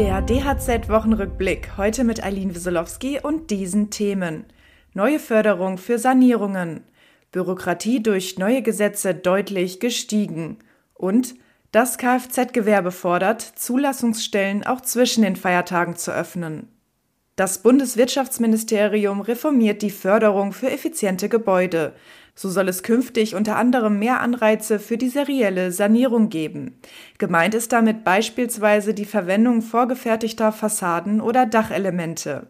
Der DHZ-Wochenrückblick heute mit Eileen Wieselowski und diesen Themen. Neue Förderung für Sanierungen. Bürokratie durch neue Gesetze deutlich gestiegen. Und das Kfz-Gewerbe fordert, Zulassungsstellen auch zwischen den Feiertagen zu öffnen. Das Bundeswirtschaftsministerium reformiert die Förderung für effiziente Gebäude. So soll es künftig unter anderem mehr Anreize für die serielle Sanierung geben. Gemeint ist damit beispielsweise die Verwendung vorgefertigter Fassaden oder Dachelemente.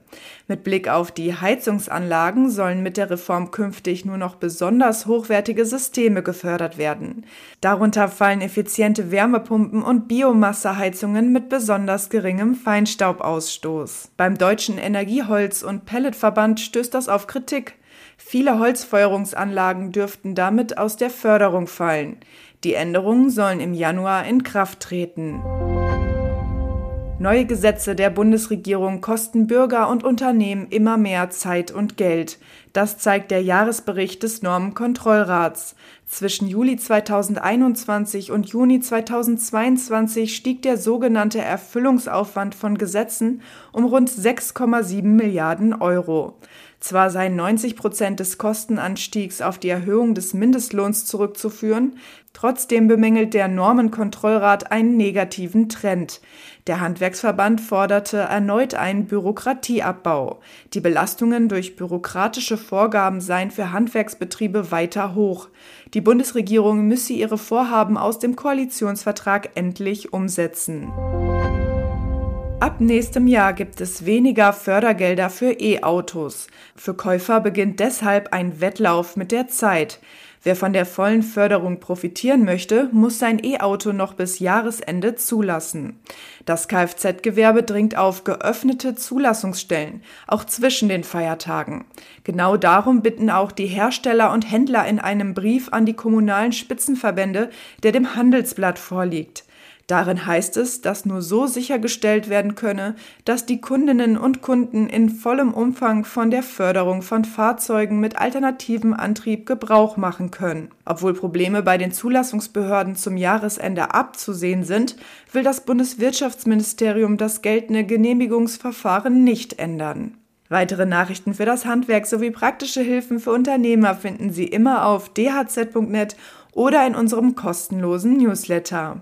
Mit Blick auf die Heizungsanlagen sollen mit der Reform künftig nur noch besonders hochwertige Systeme gefördert werden. Darunter fallen effiziente Wärmepumpen und Biomasseheizungen mit besonders geringem Feinstaubausstoß. Beim Deutschen Energieholz- und Pelletverband stößt das auf Kritik. Viele Holzfeuerungsanlagen dürften damit aus der Förderung fallen. Die Änderungen sollen im Januar in Kraft treten. Neue Gesetze der Bundesregierung kosten Bürger und Unternehmen immer mehr Zeit und Geld. Das zeigt der Jahresbericht des Normenkontrollrats. Zwischen Juli 2021 und Juni 2022 stieg der sogenannte Erfüllungsaufwand von Gesetzen um rund 6,7 Milliarden Euro. Zwar seien 90 Prozent des Kostenanstiegs auf die Erhöhung des Mindestlohns zurückzuführen, trotzdem bemängelt der Normenkontrollrat einen negativen Trend. Der Handwerksverband forderte erneut einen Bürokratieabbau. Die Belastungen durch bürokratische Vorgaben seien für Handwerksbetriebe weiter hoch. Die Bundesregierung müsse ihre Vorhaben aus dem Koalitionsvertrag endlich umsetzen. Ab nächstem Jahr gibt es weniger Fördergelder für E-Autos. Für Käufer beginnt deshalb ein Wettlauf mit der Zeit. Wer von der vollen Förderung profitieren möchte, muss sein E-Auto noch bis Jahresende zulassen. Das Kfz-Gewerbe dringt auf geöffnete Zulassungsstellen, auch zwischen den Feiertagen. Genau darum bitten auch die Hersteller und Händler in einem Brief an die kommunalen Spitzenverbände, der dem Handelsblatt vorliegt. Darin heißt es, dass nur so sichergestellt werden könne, dass die Kundinnen und Kunden in vollem Umfang von der Förderung von Fahrzeugen mit alternativem Antrieb Gebrauch machen können. Obwohl Probleme bei den Zulassungsbehörden zum Jahresende abzusehen sind, will das Bundeswirtschaftsministerium das geltende Genehmigungsverfahren nicht ändern. Weitere Nachrichten für das Handwerk sowie praktische Hilfen für Unternehmer finden Sie immer auf dhz.net oder in unserem kostenlosen Newsletter.